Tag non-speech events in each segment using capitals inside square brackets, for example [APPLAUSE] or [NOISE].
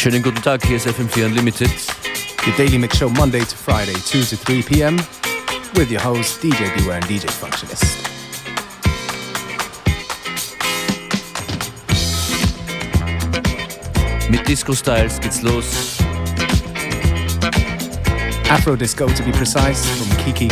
Schönen guten Tag, hier ist FM4 Unlimited. Your daily mix show Monday to Friday, 2 to 3 p.m. with your hosts DJ Beware and DJ Functionist. Mit Disco Styles geht's los. Afro Disco to be precise from Kiki.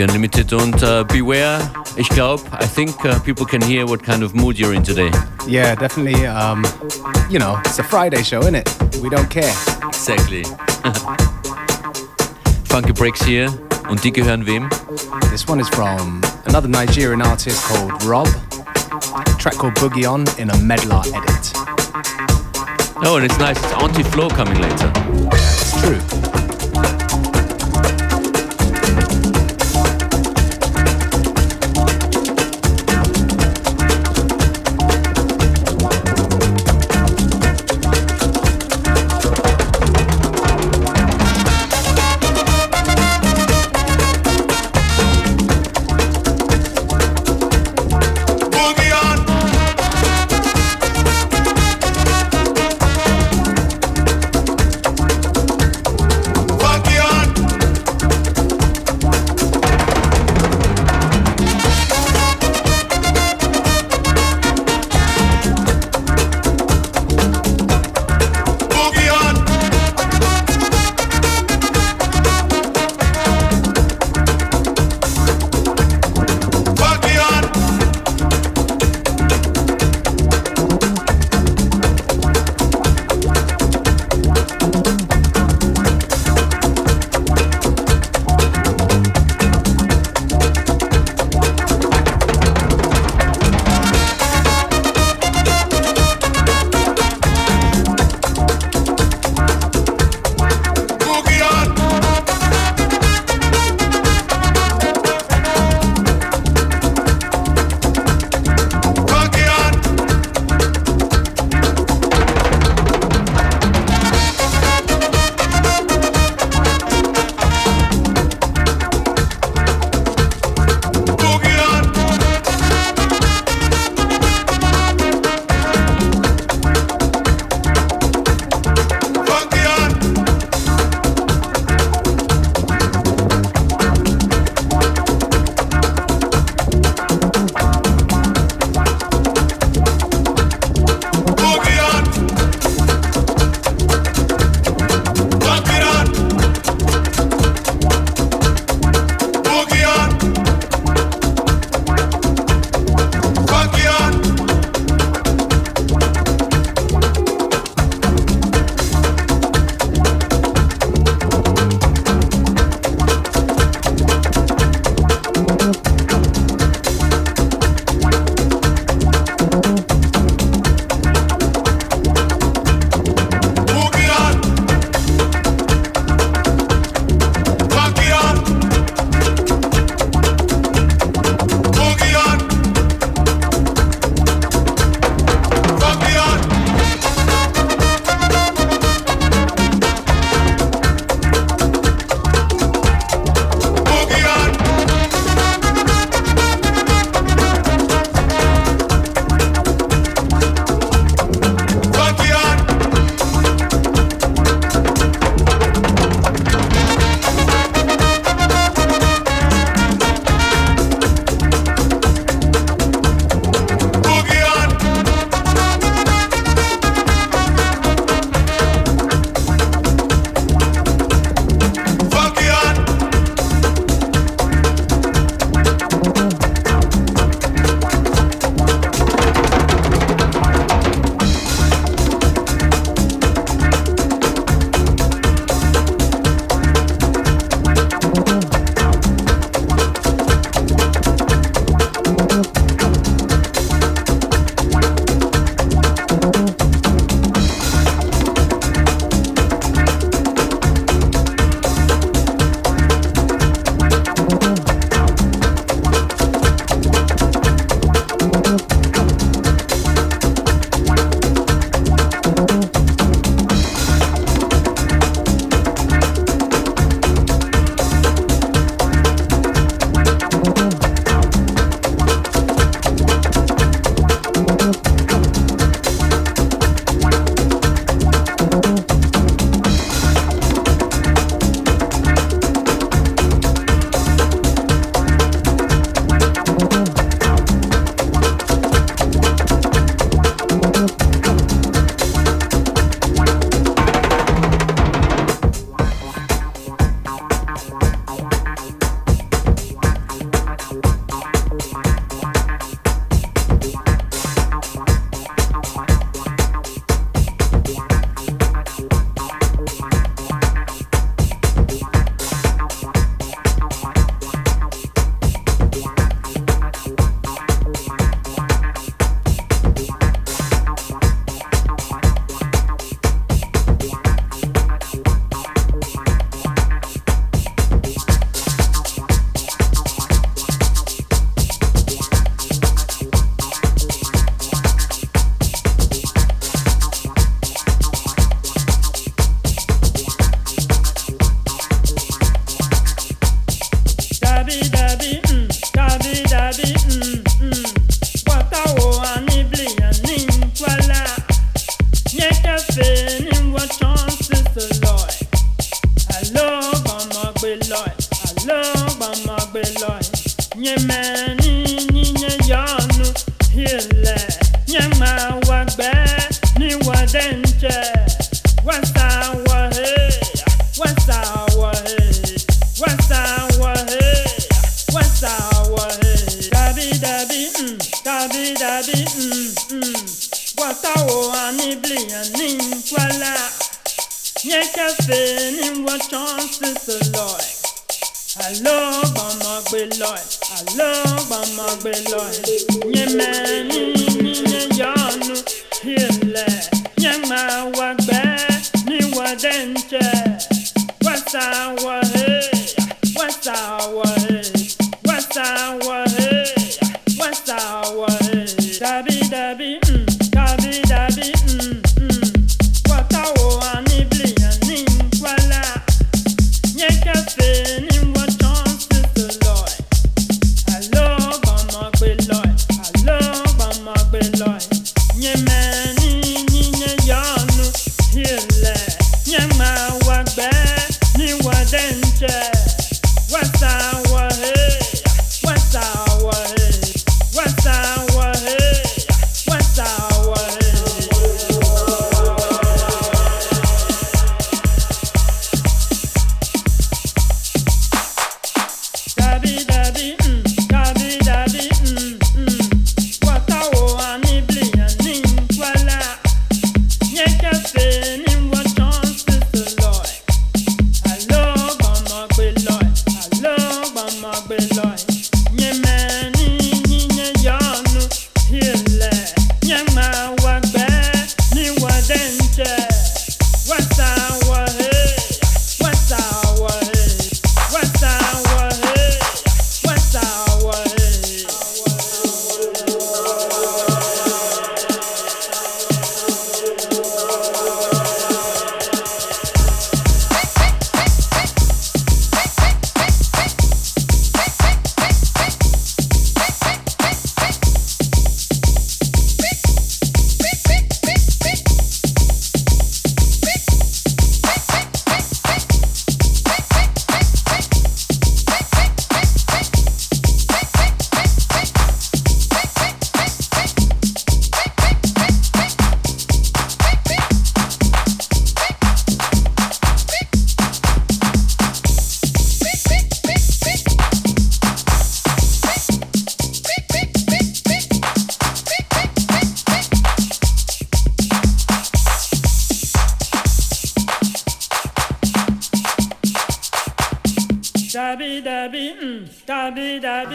FM4 Unlimited und uh, beware, ich glaube, I think uh, people can hear what kind of mood you're in today. Yeah, definitely. Um, you know, it's a Friday show, isn't it? We don't care. Exactly. [LAUGHS] Funky Breaks hier und die gehören wem? This one is from another Nigerian artist called Rob. A track called Boogie On in a Medlar edit. Oh, and it's nice. It's Auntie Flo coming later. It's true.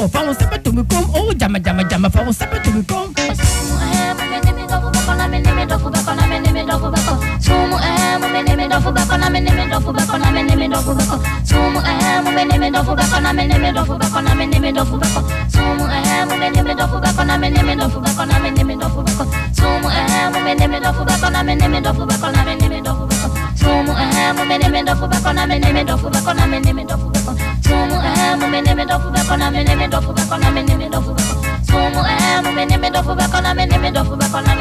Oh, fa won sepe to mi kom. Oh, jama jama jama fa won sepe to mi kom. Sumu eh, mo me ne me dofu bako na me ne me dofu bako na me ne me dofu bako. Sumu eh, mo me ne me dofu bako na me ne me dofu bako na me ne me dofu bako. Sumu eh, mo me ne me dofu bako na me ne me dofu bako na me ne me dofu bako. Sumu eh, mo me ne me dofu bako na me ne me dofu bako na me ne me dofu bako. Sumu eh, mo I me name it I I.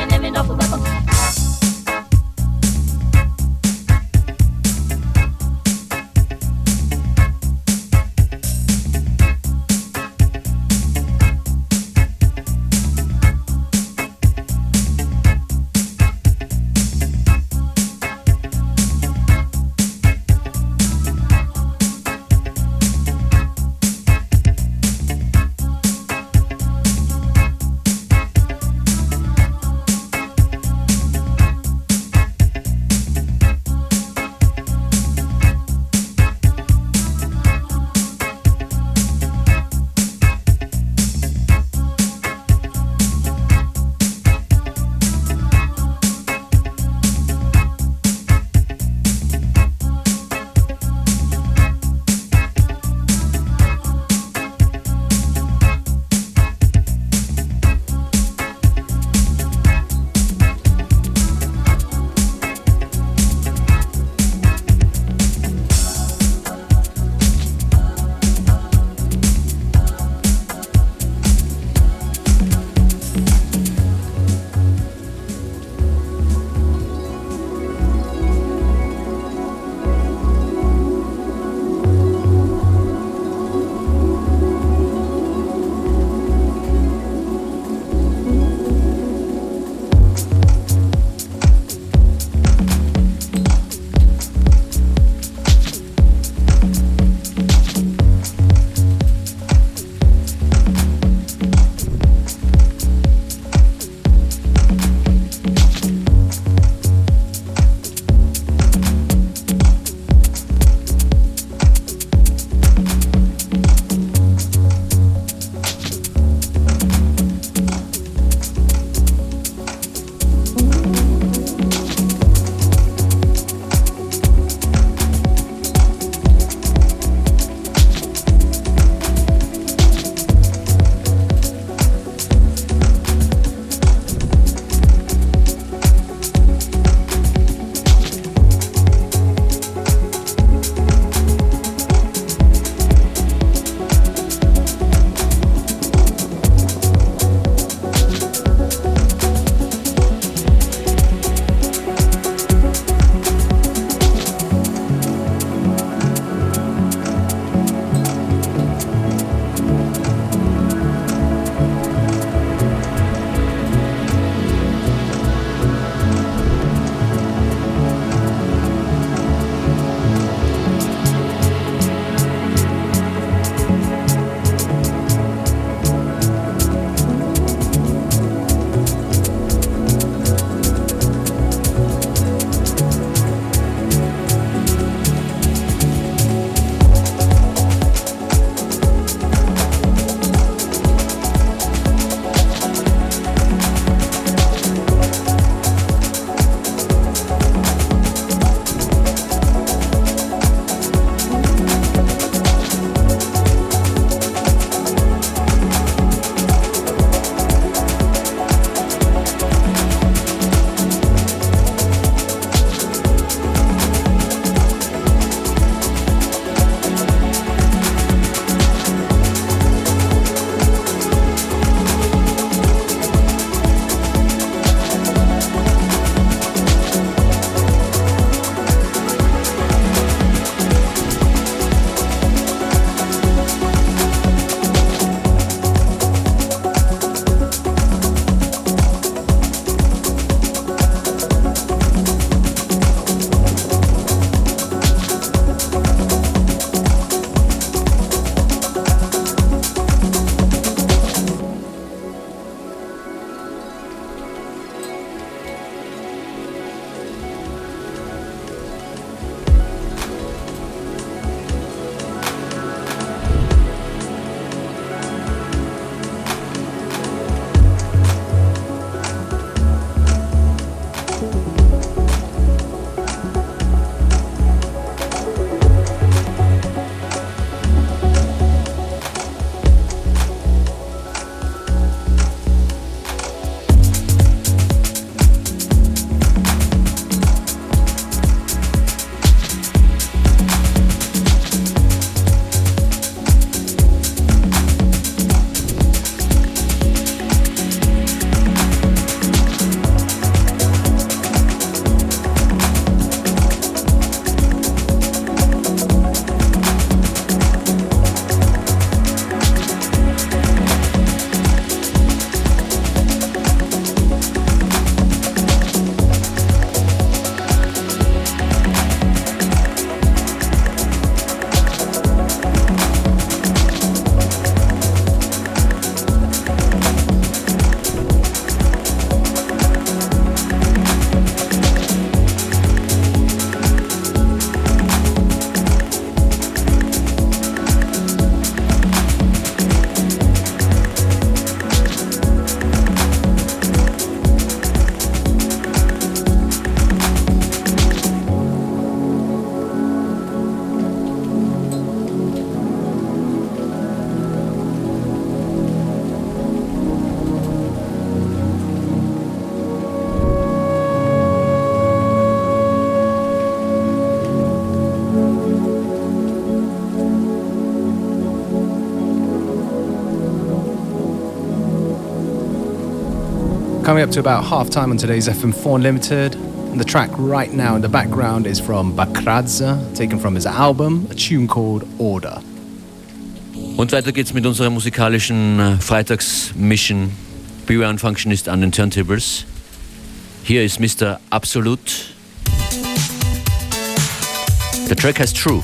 coming up to about half time on today's FM4 Unlimited. And the track right now in the background is from Bakradze, taken from his album, a tune called Order. Und weiter geht's mit unserer musikalischen äh, Freitagsmission. Beware und Functionist an den Turntables. Hier ist Mr. Absolute. The track has True.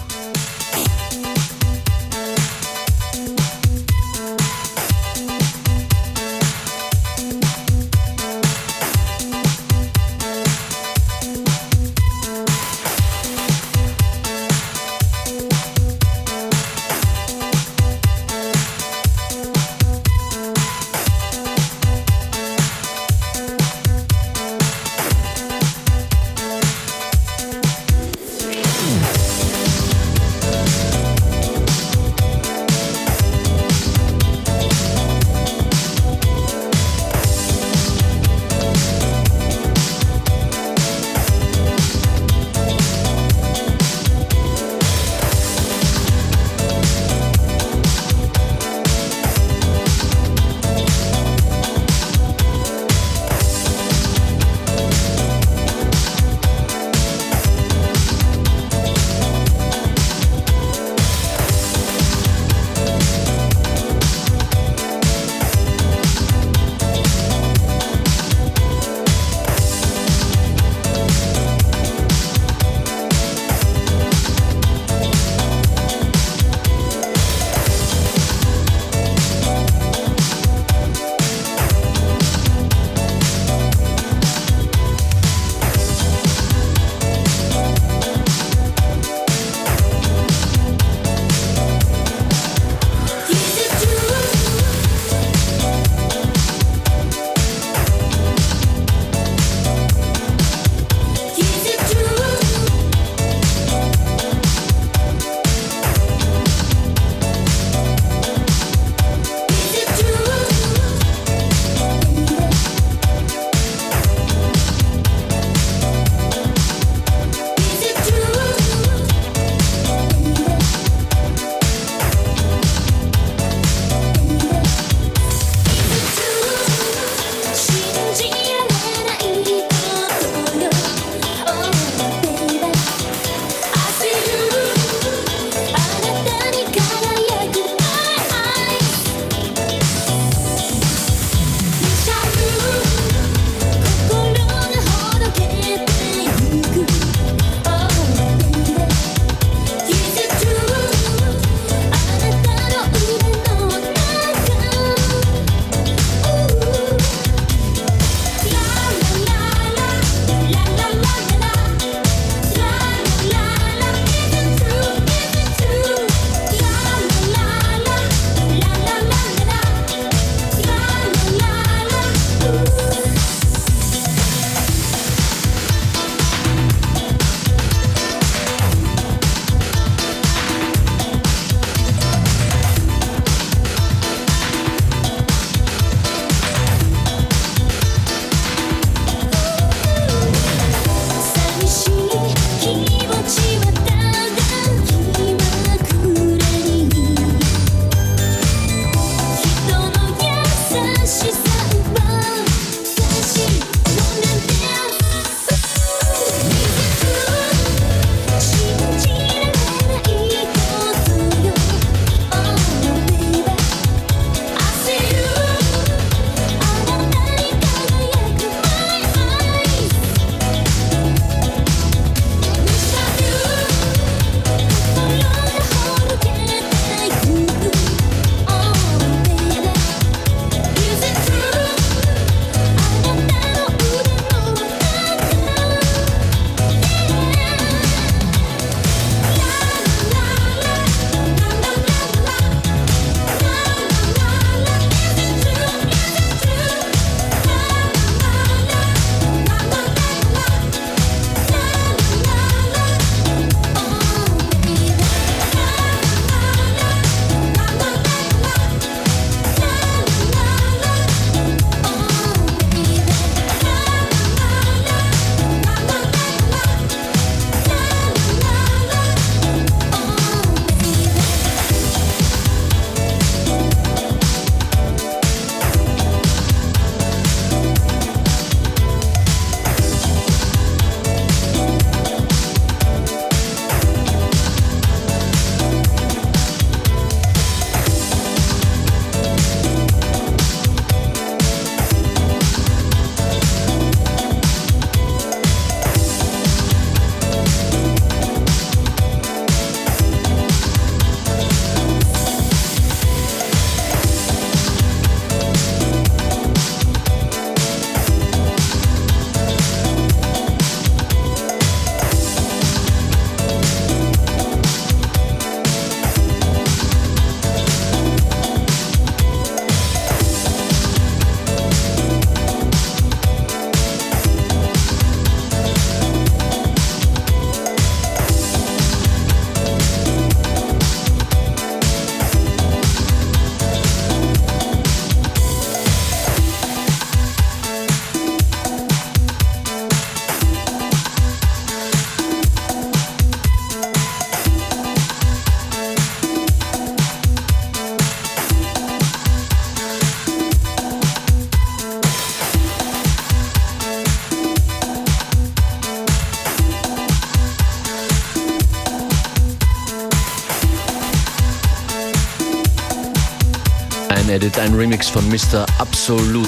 Edit, ein Remix von Mr. Absolute.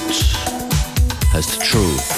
Heißt True.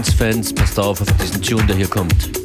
Prince-Fans, passt auf auf diesen Tune, der hier kommt.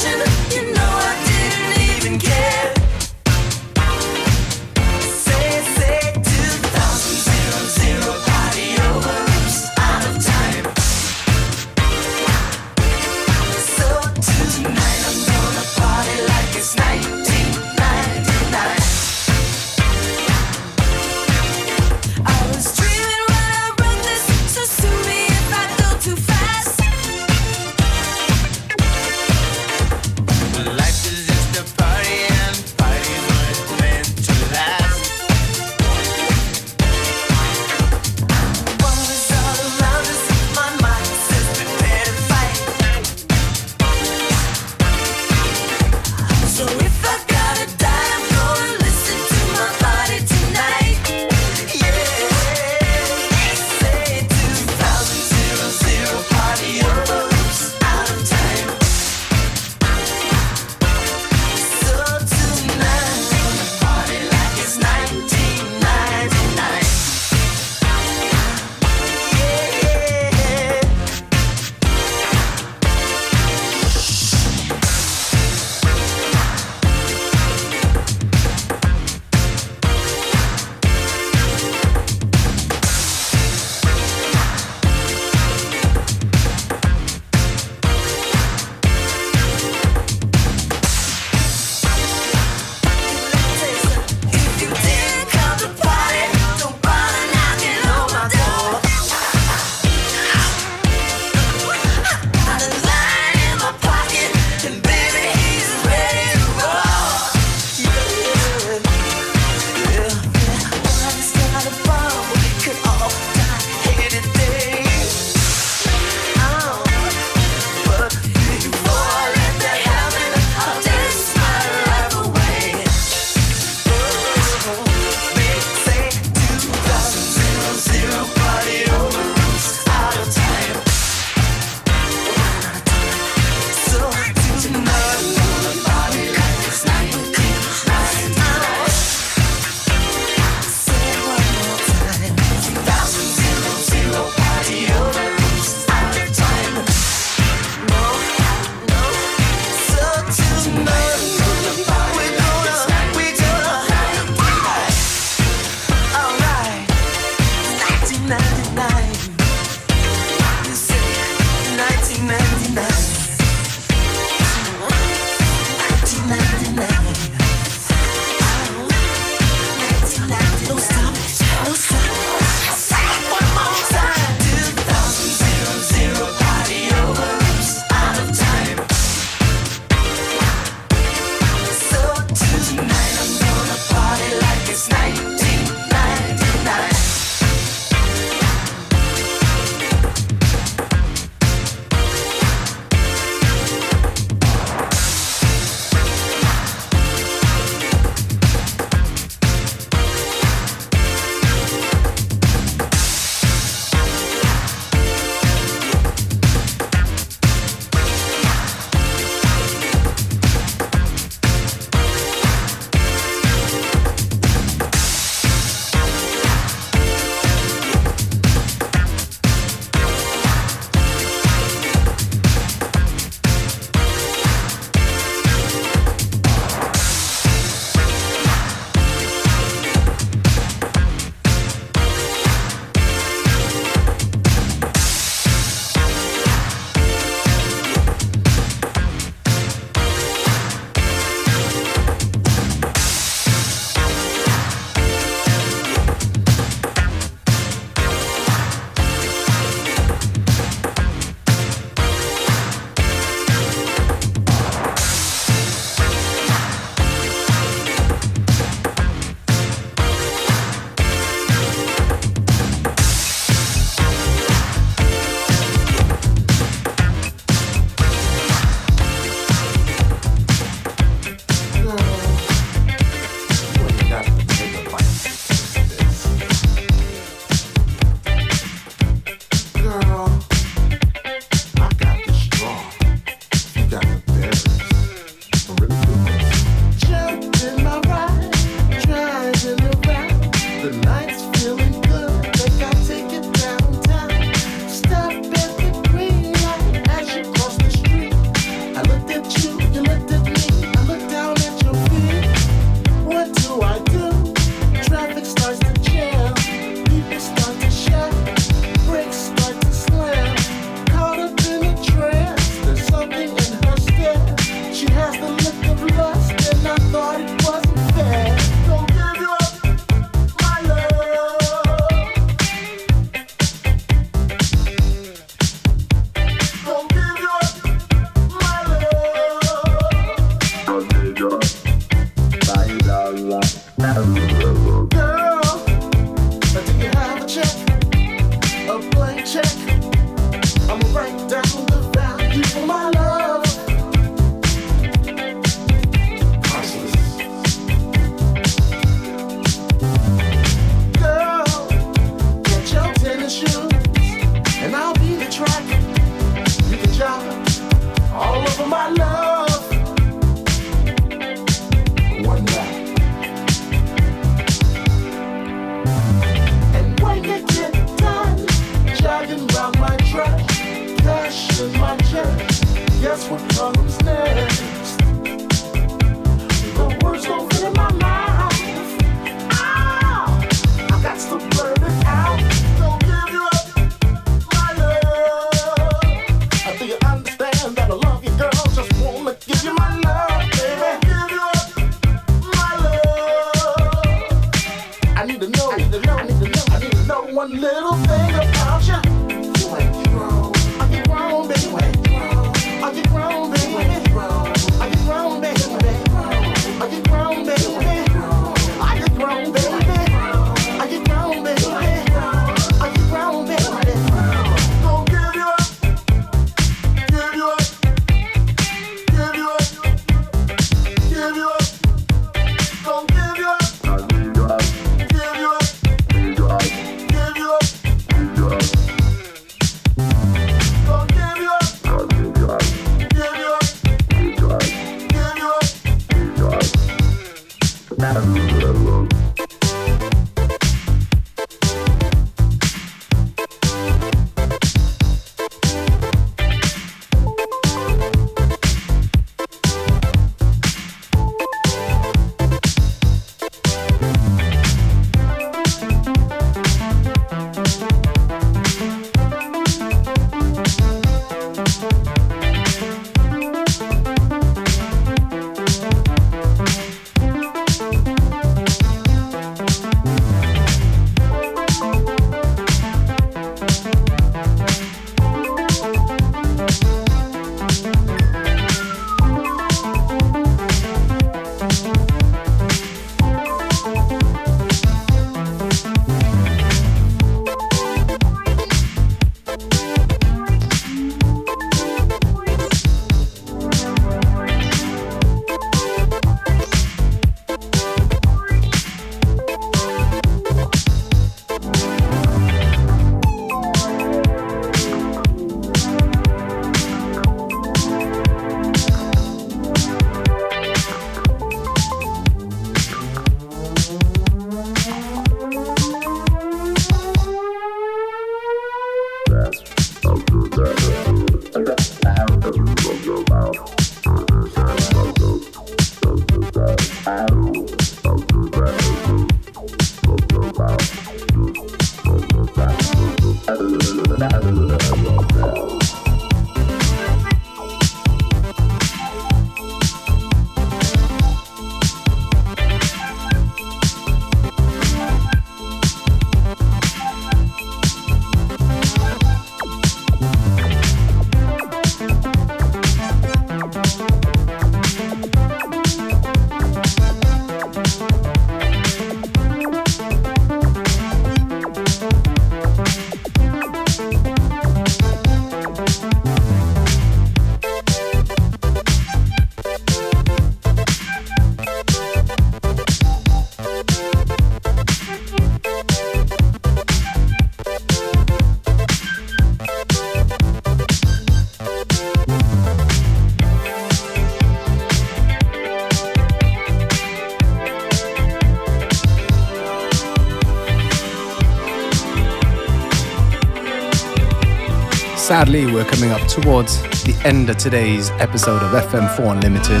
Sadly, we're coming up towards the end of today's episode of FM4 Unlimited.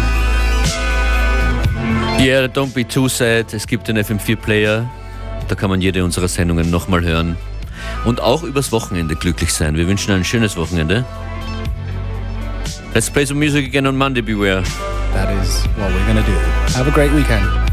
Yeah, don't be too sad. Es gibt den FM4-Player. Da kann man jede unserer Sendungen nochmal hören. Und auch übers Wochenende glücklich sein. Wir wünschen ein schönes Wochenende. Let's play some music again on Monday, beware. That is what we're gonna do. Have a great weekend.